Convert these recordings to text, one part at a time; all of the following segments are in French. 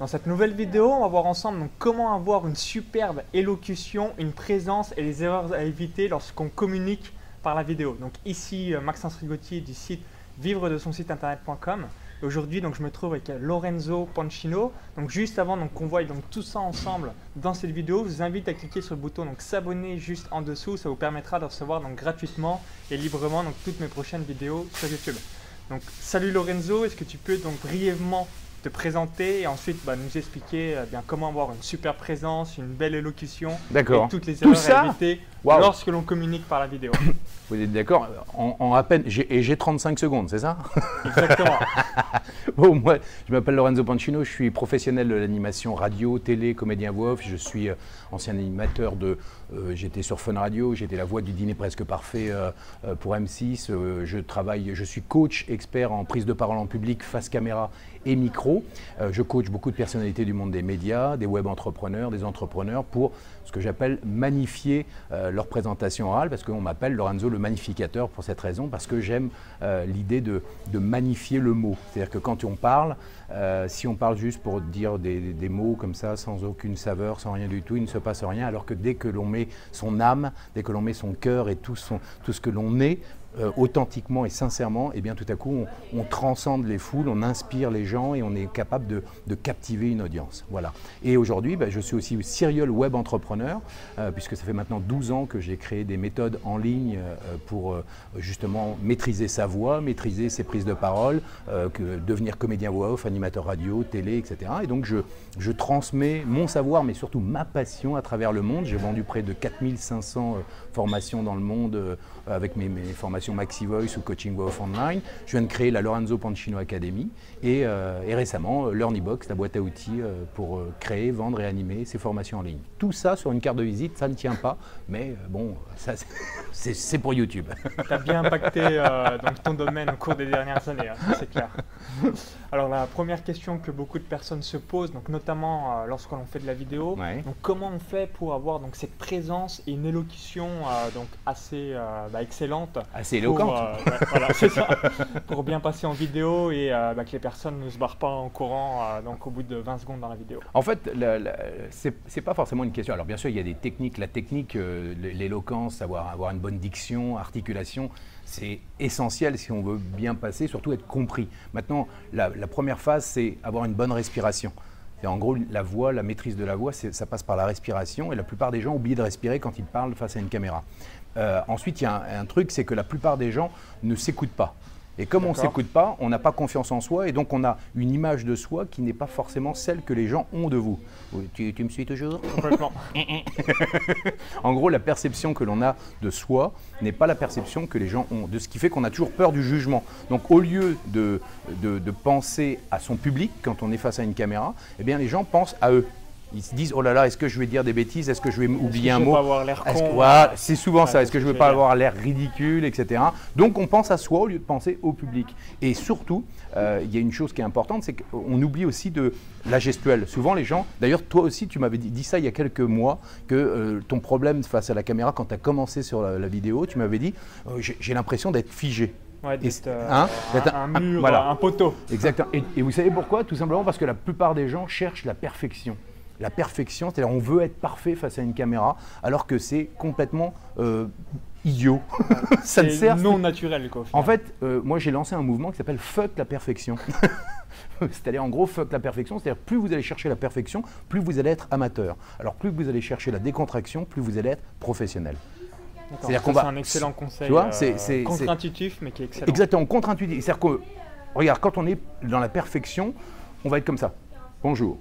Dans cette nouvelle vidéo, on va voir ensemble donc, comment avoir une superbe élocution, une présence et les erreurs à éviter lorsqu'on communique par la vidéo. Donc ici, euh, Maxence Rigotier du site vivre de son site internet.com. Aujourd'hui, donc, je me trouve avec Lorenzo Pancino. Donc, juste avant donc, qu'on voit donc, tout ça ensemble dans cette vidéo, je vous invite à cliquer sur le bouton s'abonner juste en dessous. Ça vous permettra de recevoir donc, gratuitement et librement donc, toutes mes prochaines vidéos sur YouTube. Donc, salut Lorenzo, est-ce que tu peux donc brièvement te présenter et ensuite bah, nous expliquer euh, bien comment avoir une super présence, une belle élocution et toutes les erreurs à éviter lorsque l'on communique par la vidéo. Vous êtes d'accord en, à peine, et j'ai 35 secondes, c'est ça? Exactement. bon, moi, je m'appelle Lorenzo Pancino, je suis professionnel de l'animation radio, télé, comédien voix off. Je suis euh, ancien animateur de. Euh, j'étais sur Fun Radio, j'étais la voix du dîner presque parfait pour M6. je travaille, je suis coach expert en prise de parole en public, face caméra et micro. Euh, je coach beaucoup de personnalités du monde des médias, des web entrepreneurs, des entrepreneurs pour ce que j'appelle magnifier euh, leur présentation orale, parce qu'on m'appelle Lorenzo le magnificateur pour cette raison, parce que j'aime euh, l'idée de, magnifier le mot. C'est-à-dire que quand on parle, si on parle juste pour dire des, mots comme ça, sans aucune saveur, sans rien du tout, il ne se passe rien, alors que dès que l'on met son âme, dès que l'on met son cœur et tout ce que l'on est, euh, authentiquement et sincèrement, et eh bien tout à coup, on, transcende les foules, on inspire les gens et on est capable de, captiver une audience. Voilà. Et aujourd'hui, bah, je suis aussi serial web entrepreneur, euh, puisque ça fait maintenant 12 ans que j'ai créé des méthodes en ligne euh, pour justement maîtriser sa voix, maîtriser ses prises de parole, devenir comédien voix off, animateur radio, télé, etc. Et donc, je, transmets mon savoir, mais surtout ma passion à travers le monde. J'ai vendu près de 4500 formations dans le monde avec mes formations Maxi Voice ou Coaching Voice Online. Je viens de créer la Lorenzo Pancino Academy et, euh, récemment euh, LearnyBox, la boîte à outils euh, pour créer, vendre et animer ces formations en ligne. Tout ça sur une carte de visite, ça ne tient pas, mais bon, c'est pour YouTube. Tu as bien impacté ton domaine au cours des dernières années, hein, c'est clair. Alors la première question que beaucoup de personnes se posent, donc notamment lorsqu'on fait de la vidéo, donc comment on fait pour avoir donc cette présence et une élocution donc assez bah, excellente, assez éloquente, pour, pour bien passer en vidéo et bah, que les personne ne se barre pas en courant euh, donc au bout de 20 secondes dans la vidéo En fait, ce n'est pas forcément une question. Alors bien sûr, il y a des techniques. La technique, euh, l'éloquence, savoir avoir une bonne diction, articulation, c'est essentiel si on veut bien passer, surtout être compris. Maintenant, la, première phase, c'est avoir une bonne respiration. En gros, la voix, la maîtrise de la voix, ça passe par la respiration. Et la plupart des gens oublient de respirer quand ils parlent face à une caméra. Euh, ensuite, il y a un truc, c'est que la plupart des gens ne s'écoutent pas. Et comme on ne s'écoute pas, on n'a pas confiance en soi et donc on a une image de soi qui n'est pas forcément celle que les gens ont de vous. Tu, me suis toujours? Complètement. en gros, la perception que l'on a de soi n'est pas la perception que les gens ont, de ce qui fait qu'on a toujours peur du jugement. Donc au lieu de, de, de penser à son public quand on est face à une caméra, eh bien les gens pensent à eux ils se disent oh là là, est-ce que je vais dire des bêtises? Est-ce que je vais oublier un mot? C'est souvent ça. Est-ce que je ne veux pas avoir l'air ridicule, etc. Donc on pense à soi au lieu de penser au public. Et surtout, euh, il y a une chose qui est importante, c'est qu'on oublie aussi de la gestuelle. Souvent les gens, d'ailleurs toi aussi tu m'avais dit, ça il y a quelques mois, que euh, ton problème face à la caméra quand tu as commencé sur la, vidéo, tu m'avais dit euh, j'ai l'impression d'être figé. Ouais, d'être hein, un, mur, un poteau. Exactement. et vous savez pourquoi? Tout simplement parce que la plupart des gens cherchent la perfection la perfection, c'est-à-dire on veut être parfait face à une caméra, alors que c'est complètement euh, idiot. ça ne sert non naturel. Quoi, en fait, euh, moi j'ai lancé un mouvement qui s'appelle Fuck la perfection. c'est-à-dire en gros fuck la perfection, c'est-à-dire plus vous allez chercher la perfection, plus vous allez être amateur. Alors plus vous allez chercher la décontraction, plus vous allez être professionnel. C'est un excellent conseil. Tu c'est euh, contre-intuitif, mais qui est excellent. Exactement, contre-intuitif. C'est-à-dire que, regarde, quand on est dans la perfection, on va être comme ça. Bonjour.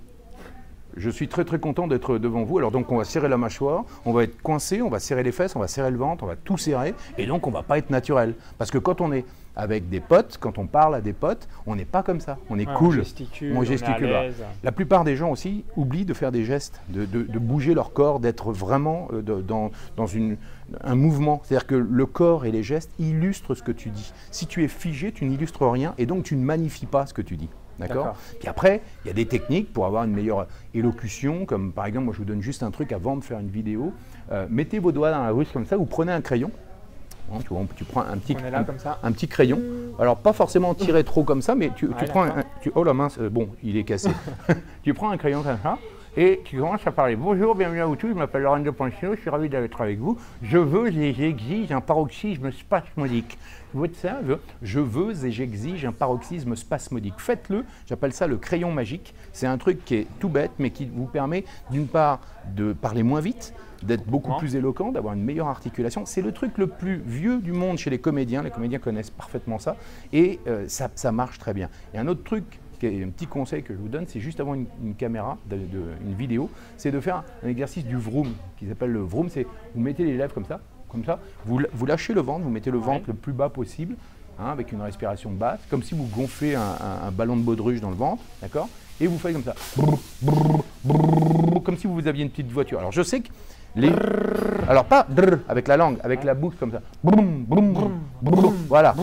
Je suis très très content d'être devant vous. Alors donc on va serrer la mâchoire, on va être coincé, on va serrer les fesses, on va serrer le ventre, on va tout serrer, et donc on va pas être naturel. Parce que quand on est avec des potes, quand on parle à des potes, on n'est pas comme ça. On est cool. On gesticule. On gesticule La plupart des gens aussi oublient de faire des gestes, de, bouger leur corps, d'être vraiment euh, dans, dans une, un mouvement. C'est-à-dire que le corps et les gestes illustrent ce que tu dis. Si tu es figé, tu n'illustres rien et donc tu ne magnifies pas ce que tu dis. D'accord Puis après, il y a des techniques pour avoir une meilleure élocution, comme par exemple, moi je vous donne juste un truc avant de faire une vidéo. Euh, mettez vos doigts dans la ruche comme ça, vous prenez un crayon, hein, tu, vois, tu prends un petit, là un, petit crayon. Alors pas forcément tiré trop comme ça, mais tu, prends un, tu- oh la mince, euh, bon, il est cassé. tu prends un crayon comme ça et tu commences à parler. Bonjour, bienvenue à vous tous, je m'appelle Lorenzo Pancino, je suis ravi d'être avec vous. Je veux et j'exige un paroxysme spasmodique. Vous ça je, veux et j'exige un paroxysme spasmodique. Faites-le, j'appelle ça le crayon magique. C'est un truc qui est tout bête, mais qui vous permet d'une part de parler moins vite, d'être beaucoup plus éloquent, d'avoir une meilleure articulation. C'est le truc le plus vieux du monde chez les comédiens. Les comédiens connaissent parfaitement ça et euh, ça, ça marche très bien. Et un autre truc, qui un petit conseil que je vous donne, c'est juste avant une, une caméra, de- de- une vidéo, c'est de faire un exercice du vroom, qui s'appelle le vroom. C'est vous mettez les lèvres comme ça, comme ça, vous, vous lâchez le ventre, vous mettez le Ouais. ventre le plus bas possible, hein, avec une respiration basse, comme si vous gonflez un, un- un ballon de baudruche dans le ventre, d'accord Et vous faites comme ça, comme si vous aviez une petite voiture. Alors je sais que les, alors pas avec la langue, avec la bouche comme ça, voilà,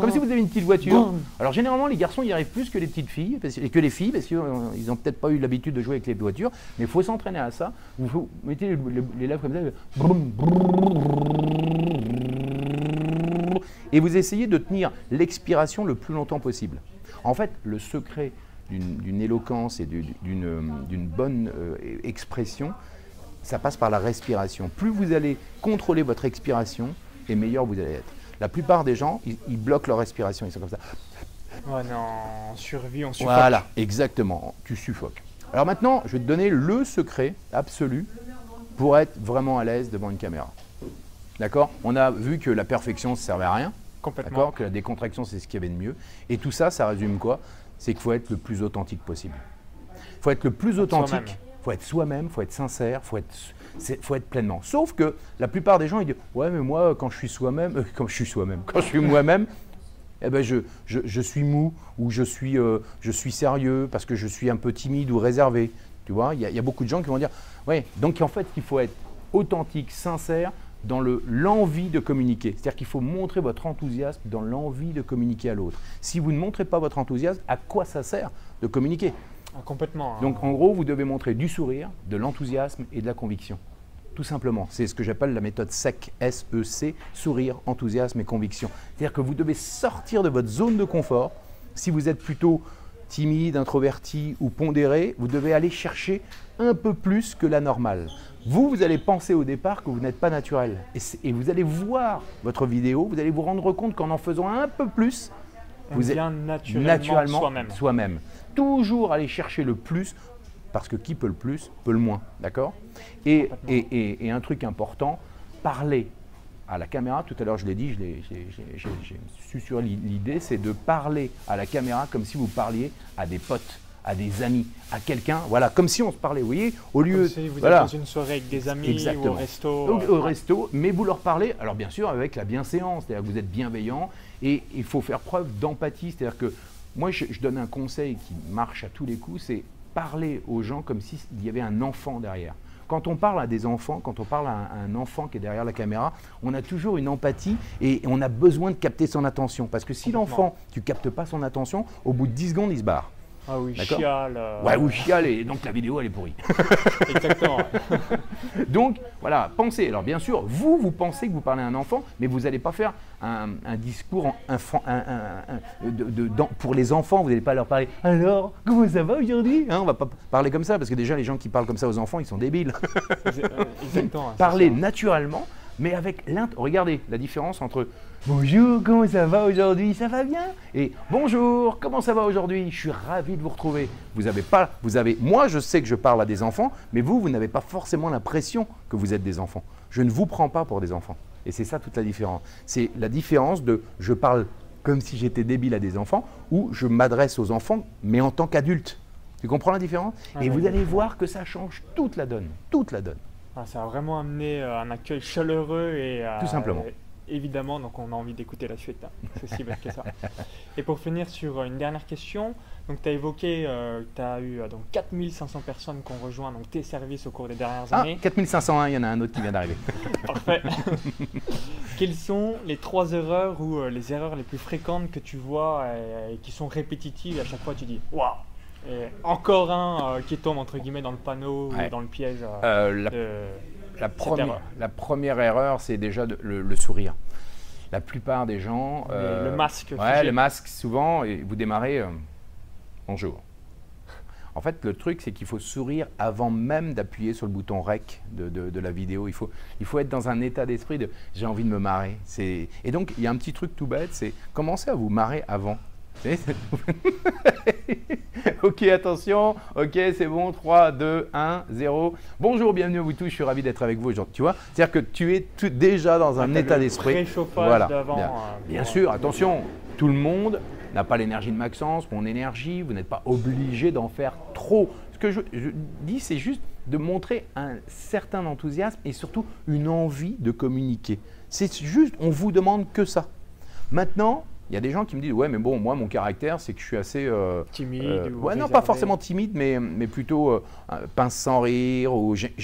comme si vous avez une petite voiture. Alors généralement les garçons y arrivent plus que les petites filles parce- et que les filles parce qu'ils n'ont peut-être pas eu l'habitude de jouer avec les voitures, mais il faut s'entraîner à ça. Vous, vous mettez les, les- les lèvres comme ça, brum, et vous essayez de tenir l'expiration le plus longtemps possible. En fait, le secret d'une éloquence et euh, d'une bonne euh, expression, ça passe par la respiration. Plus vous allez contrôler votre expiration, et meilleur vous allez être. La plupart des gens, ils, ils bloquent leur respiration, ils sont comme ça. Oh non, on survit, on suffoque. Voilà, exactement, tu suffoques. Alors maintenant, je vais te donner le secret absolu pour être vraiment à l'aise devant une caméra. D'accord? On a vu que la perfection ne servait à rien, Complètement. d'accord? Que la décontraction, c'est ce qu'il y avait de mieux. Et tout ça, ça résume quoi? C'est qu'il faut être le plus authentique possible. Il faut être le plus authentique, il faut être soi-même, il faut être sincère, il faut être, c'est- faut être pleinement. Sauf que la plupart des gens, ils disent Ouais, mais moi, quand je suis soi-même, euh, quand je suis soi-même, quand je suis moi-même, eh ben je, je- je suis mou ou je suis, euh, je suis sérieux parce que je suis un peu timide ou réservé. Tu vois, il y, a- il beaucoup de gens qui vont dire Ouais, donc en fait, il faut être authentique, sincère dans le- l'envie de communiquer. C'est-à-dire qu'il faut montrer votre enthousiasme dans l'envie de communiquer à l'autre. Si vous ne montrez pas votre enthousiasme, à quoi ça sert de communiquer? Ah, hein. donc en gros, vous devez montrer du sourire, de l'enthousiasme et de la conviction. Tout simplement. C'est ce que j'appelle la méthode SEC, S-E-C, sourire, enthousiasme et conviction. C'est-à-dire que vous devez sortir de votre zone de confort. Si vous êtes plutôt timide, introverti ou pondéré, vous devez aller chercher un peu plus que la normale. Vous, vous allez penser au départ que vous n'êtes pas naturel. Et vous allez voir votre vidéo, vous allez vous rendre compte qu'en en faisant un peu plus, on vous êtes devient naturellement, soi-même. soi-même. Toujours aller chercher le plus, parce que qui peut le plus, peut le moins. D'accord? Et, et, et- et un truc important, parler à la caméra. Tout à l'heure, je l'ai dit, j'ai- su sur l'i- l'idée, c'est de parler à la caméra comme si vous parliez à des potes, à des amis, à quelqu'un. Voilà, comme si on se parlait, vous voyez, au lieu. Comme si vous voilà. êtes dans une soirée avec des amis ou Exactement. au resto. Donc, euh, au resto, mais vous leur parlez, alors bien sûr avec la bienséance, c'est-à-dire que vous êtes bienveillant et il faut faire preuve d'empathie, c'est-à-dire que moi je, je donne un conseil qui marche à tous les coups, c'est parler aux gens comme s'il y avait un enfant derrière. Quand on parle à des enfants, quand on parle à un, à un enfant qui est derrière la caméra, on a toujours une empathie et on a besoin de capter son attention. Parce que si l'enfant, tu captes pas son attention, au bout de 10 secondes, il se barre. Ah oui, chiale. euh, Ouais, ou chiale, et donc la vidéo, elle est pourrie. Exactement. Donc voilà, pensez. Alors bien sûr, vous, vous pensez que vous parlez à un enfant, mais vous n'allez pas faire un, un discours en- infan- un- un- un- de- de- dans- pour les enfants. Vous n'allez pas leur parler. Alors, comment ça va aujourd'hui? Hein, On va pas parler comme ça parce que déjà les gens qui parlent comme ça aux enfants, ils sont débiles. Euh, Exactement. Parlez naturellement, mais avec l'int. Regardez la différence entre Bonjour, comment ça va aujourd'hui? Ça va bien? Et Bonjour, comment ça va aujourd'hui? Je suis ravi de vous retrouver. Vous avez pas, vous avez. Moi, je sais que je parle à des enfants, mais vous, vous n'avez pas forcément l'impression que vous êtes des enfants. Je ne vous prends pas pour des enfants. Et c'est ça toute la différence. C'est la différence de je parle comme si j'étais débile à des enfants ou je m'adresse aux enfants, mais en tant qu'adulte. Tu comprends la différence? Ah Et vous allez voir que ça change toute la donne. Toute la donne. Ah, ça a vraiment amené euh, un accueil chaleureux et euh, Tout simplement. évidemment, donc on a envie d'écouter la suite. hein. C'est si bête que ça. Et pour finir sur euh, une dernière question, donc tu as évoqué, euh, tu as eu euh, donc 4500 personnes qui ont rejoint donc, tes services au cours des dernières Ah, années. 4501, il y en a un autre qui vient d'arriver. Parfait. Quelles sont les trois erreurs ou euh, les erreurs les plus fréquentes que tu vois euh, et qui sont répétitives et à chaque fois tu dis waouh Et encore un euh, qui tombe entre guillemets dans le panneau Ouais. ou dans le piège euh, Euh, la, de- la, première, la première erreur, c'est déjà le, sourire. La plupart des gens. le masque. Ouais, le masque, souvent, et vous démarrez. Bonjour. En fait, le truc, c'est qu'il faut sourire avant même d'appuyer sur le bouton REC de, la vidéo. Il faut, il faut être dans un état d'esprit de j'ai envie de me marrer. Et donc, il y a un petit truc tout bête, c'est commencer à vous marrer avant. ok, attention. Ok, c'est bon. 3, 2, 1, 0. Bonjour, bienvenue à vous tous. Je suis ravi d'être avec vous aujourd'hui. Tu vois C'est-à-dire que tu es déjà dans un état d'esprit. Voilà. Bien, euh, bien sûr, attention. Tout le monde n'a pas l'énergie de Maxence, mon énergie. Vous n'êtes pas obligé d'en faire trop. Ce que je, je dis, c'est juste de montrer un certain enthousiasme et surtout une envie de communiquer. C'est juste, on vous demande que ça. Maintenant, il y a des gens qui me disent ouais mais bon moi mon caractère c'est que je suis assez euh, timide euh, ouais non pas forcément timide mais mais plutôt euh, pince sans rire ou j'ai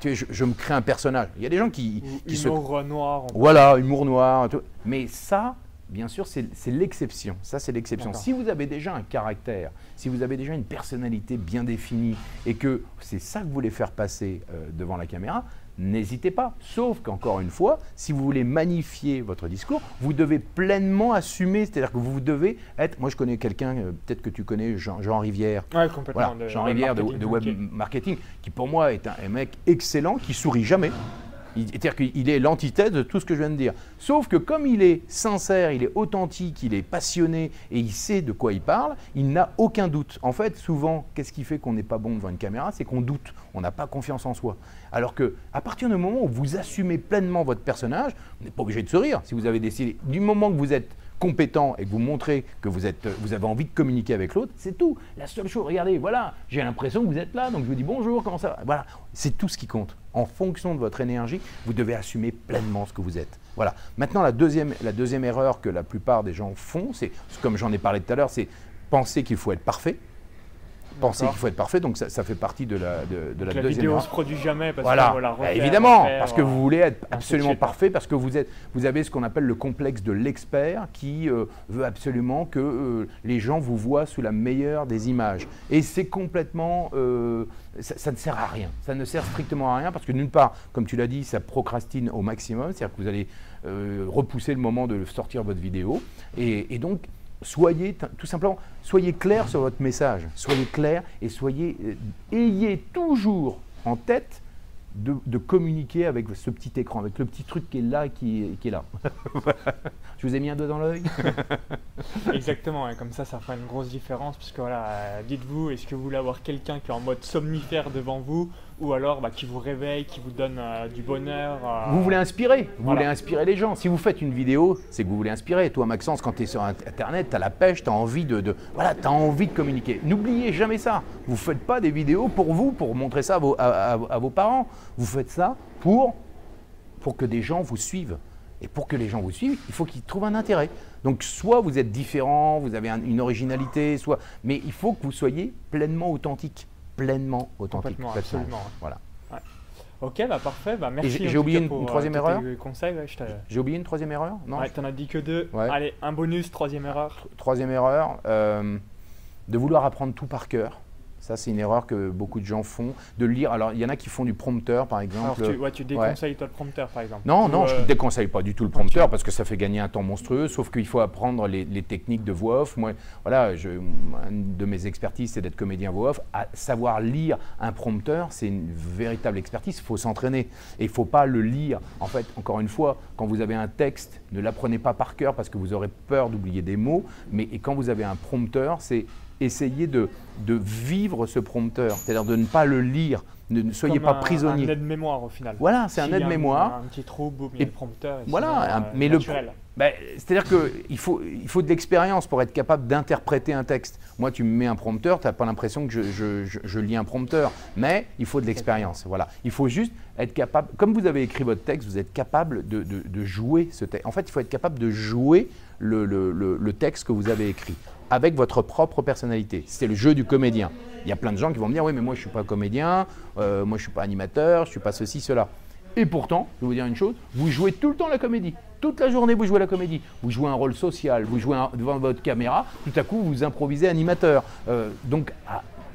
tu sais, je, me crée un personnage. Il y a des gens qui, qui humour noir voilà humour noir mais ça bien sûr c'est l'exception. Ça c'est l'exception. Si vous avez déjà un caractère si vous avez déjà une personnalité bien définie et que c'est ça que vous voulez faire passer devant la caméra n'hésitez pas. Sauf qu'encore une fois, si vous voulez magnifier votre discours, vous devez pleinement assumer, c'est-à-dire que vous devez être. Moi, je connais quelqu'un, euh, peut-être que tu connais Jean, Rivière. Ouais, complètement. Jean Rivière de, web marketing, qui pour moi est un, mec excellent, qui sourit jamais. C'est-à-dire qu'il est l'antithèse de tout ce que je viens de dire. Sauf que comme il est sincère, il est authentique, il est passionné et il sait de quoi il parle, il n'a aucun doute. En fait, souvent, qu'est-ce qui fait qu'on n'est pas bon devant une caméra? C'est qu'on doute, on n'a pas confiance en soi. Alors que à partir du moment où vous assumez pleinement votre personnage, vous n'êtes pas obligé de sourire. Si vous avez décidé, du moment que vous êtes et que vous montrez que vous, êtes, vous avez envie de communiquer avec l'autre, c'est tout. La seule chose, regardez, voilà, j'ai l'impression que vous êtes là, donc je vous dis bonjour, comment ça va? Voilà, c'est tout ce qui compte. En fonction de votre énergie, vous devez assumer pleinement ce que vous êtes. Voilà. Maintenant, la deuxième, la deuxième erreur que la plupart des gens font, c'est, comme j'en ai parlé tout à l'heure, c'est penser qu'il faut être parfait penser qu'il faut être parfait, donc ça, fait partie de la, de, de la, la deuxième. vidéo ne se produit jamais parce voilà. que la évidemment, parce que vous voulez être absolument parfait, parce que vous êtes, vous avez ce qu'on appelle le complexe de l'expert qui euh, veut absolument que euh, les gens vous voient sous la meilleure des images. Et c'est complètement, euh, ça, ne sert à rien. Ça ne sert strictement à rien parce que d'une part, comme tu l'as dit, ça procrastine au maximum, c'est-à-dire que vous allez repousser le moment de sortir votre vidéo, et, et donc soyez tout simplement, soyez clair sur votre message, soyez clair et soyez, euh, ayez toujours en tête de, communiquer avec ce petit écran, avec le petit truc qui est là, qui, qui est là. Je vous ai mis un doigt dans l'œil. Exactement, comme ça, ça fera une grosse différence, puisque voilà, euh, dites-vous, est-ce que vous voulez avoir quelqu'un qui est en mode somnifère devant vous, ou alors bah, qui vous réveille, qui vous donne euh, du bonheur. Euh, vous voulez inspirer, vous voulez inspirer les gens. Si vous faites une vidéo, c'est que vous voulez inspirer. Toi, Maxence, quand tu es sur Internet, tu as la pêche, tu as envie de, voilà, as envie de communiquer. N'oubliez jamais ça. Vous ne faites pas des vidéos pour vous, pour montrer ça à vos, à, vos parents. Vous faites ça pour, pour que des gens vous suivent. Et pour que les gens vous suivent, il faut qu'ils trouvent un intérêt. Donc soit vous êtes différent, vous avez une originalité, soit, mais il faut que vous soyez pleinement authentique pleinement authentique. Absolument. Voilà. Ok, bah parfait. Bah merci. J'ai oublié une, euh, troisième erreur. J'ai oublié une troisième erreur Non. Ouais, t'en as dit que deux. Allez, un bonus, troisième erreur. Troisième erreur, euh, de vouloir apprendre tout par cœur. Ça, c'est une erreur que beaucoup de gens font, de lire. Alors, il y en a qui font du prompteur, par exemple. Alors, tu, ouais, tu déconseilles toi le prompteur, par exemple Non, non, je ne euh, déconseille pas du tout le prompteur parce que ça fait gagner un temps monstrueux, sauf qu'il faut apprendre les, techniques de voix off. Moi, voilà, je, une de mes expertises, c'est d'être comédien voix off. À savoir lire un prompteur, c'est une véritable expertise. Il faut s'entraîner. Et il ne faut pas le lire. En fait, encore une fois, quand vous avez un texte, ne l'apprenez pas par cœur parce que vous aurez peur d'oublier des mots. Mais et quand vous avez un prompteur, c'est essayer de, de vivre ce prompteur, c'est-à-dire de ne pas le lire, ne, soyez pas prisonnier. C'est un aide-mémoire au final. Voilà, c'est un aide-mémoire. Un, petit trou, boum, il y a le prompteur. voilà, mais le ben, c'est-à-dire qu'il faut, il faut de l'expérience pour être capable d'interpréter un texte. Moi, tu me mets un prompteur, tu n'as pas l'impression que je, je, je, lis un prompteur, mais il faut de l'expérience. Voilà. Il faut juste être capable, comme vous avez écrit votre texte, vous êtes capable de, de, de jouer ce texte. En fait, il faut être capable de jouer le, le, le texte que vous avez écrit avec votre propre personnalité. C'est le jeu du comédien. Il y a plein de gens qui vont me dire, oui, mais moi je ne suis pas comédien, euh, moi je ne suis pas animateur, je ne suis pas ceci, cela. Et pourtant, je vais vous dire une chose, vous jouez tout le temps la comédie. Toute la journée, vous jouez la comédie. Vous jouez un rôle social, vous jouez devant votre caméra, tout à coup, vous improvisez animateur. Euh, donc,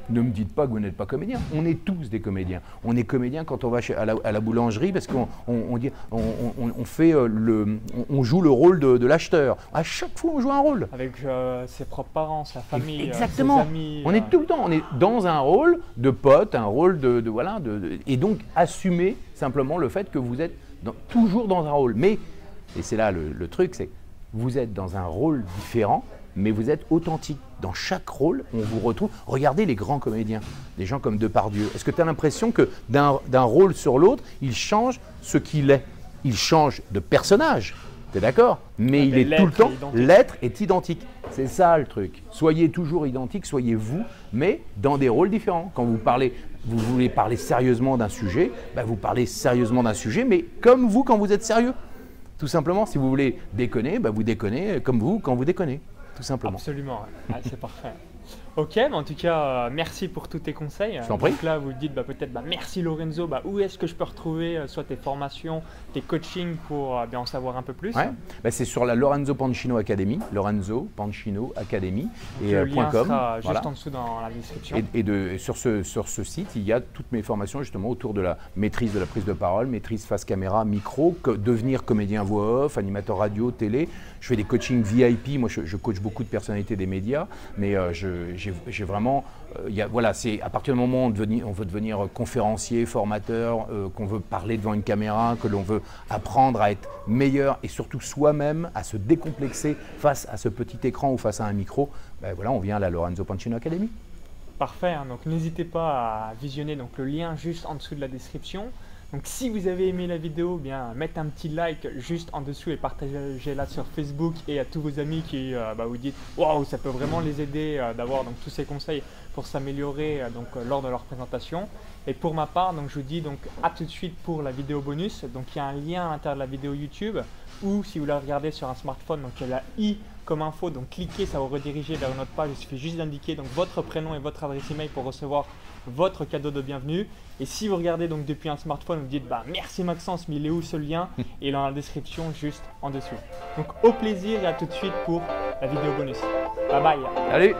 ne me dites pas que vous n'êtes pas comédien. On est tous des comédiens. On est comédien quand on va chez, à, la, boulangerie parce qu'on on, dit, on, fait euh, le, on, joue le rôle de, l'acheteur. À chaque fois, on joue un rôle. Avec euh, ses propres parents, sa famille, Exactement. ses amis. On est tout le temps, on est dans un rôle de pote, un rôle de, voilà, de, et donc assumer simplement le fait que vous êtes toujours dans un rôle. Mais et c'est là le, le truc, c'est vous êtes dans un rôle différent, mais vous êtes authentique. Dans chaque rôle, on vous retrouve. Regardez les grands comédiens, des gens comme Depardieu. Est-ce que tu as l'impression que d'un rôle sur l'autre, il change ce qu'il est? Il change de personnage, tu es d'accord? Mais il est tout le temps, l'être est identique. C'est ça le truc. Soyez toujours identique, soyez vous, mais dans des rôles différents. Quand vous parlez, vous voulez parler sérieusement d'un sujet, bah, vous parlez sérieusement d'un sujet, mais comme vous quand vous êtes sérieux. Tout simplement, si vous voulez déconner, bah, vous déconnez comme vous quand vous déconnez. Tout simplement. Absolument, c'est parfait. Ok, mais en tout cas, euh, merci pour tous tes conseils. Je t'en prie. Donc là, vous dites bah, peut-être bah, merci Lorenzo, bah, où est-ce que je peux retrouver euh, soit tes formations, tes coachings pour euh, bien en savoir un peu plus ouais. Bah, c'est sur la Lorenzo Pancino Academy, Lorenzo Pancino Academy et le lien sera juste en dessous dans la description. Et, de, sur, ce, sur ce site, il y a toutes mes formations justement autour de la maîtrise de la prise de parole, maîtrise face caméra, micro, devenir comédien voix off, animateur radio, télé. Je fais des coachings VIP. Moi, je, je coach beaucoup de personnalités des médias, mais j'ai j'ai vraiment, euh, voilà, c'est à partir du moment où on, veut devenir conférencier, formateur, euh, qu'on veut parler devant une caméra, que l'on veut apprendre à être meilleur et surtout soi-même, à se décomplexer face à ce petit écran ou face à un micro, ben voilà, on vient à la Lorenzo Pancino Academy. Parfait, hein. donc n'hésitez pas à visionner donc, le lien juste en dessous de la description. Donc si vous avez aimé la vidéo, bien mettez un petit like juste en dessous et partagez-la sur Facebook et à tous vos amis qui euh, bah, vous dites waouh ça peut vraiment les aider euh, d'avoir donc tous ces conseils pour s'améliorer euh, donc lors de leur présentation. Et pour ma part, donc je vous dis donc à tout de suite pour la vidéo bonus. Donc il y a un lien à l'intérieur de la vidéo YouTube ou si vous la regardez sur un smartphone, donc il y a la i comme info, donc cliquez, ça va vous rediriger vers notre page. Il suffit juste d'indiquer donc votre prénom et votre adresse email pour recevoir votre cadeau de bienvenue. Et si vous regardez donc depuis un smartphone, vous dites bah merci Maxence, mais il est où ce lien Et il est dans la description juste en dessous. Donc au plaisir et à tout de suite pour la vidéo bonus. Bye bye. Allez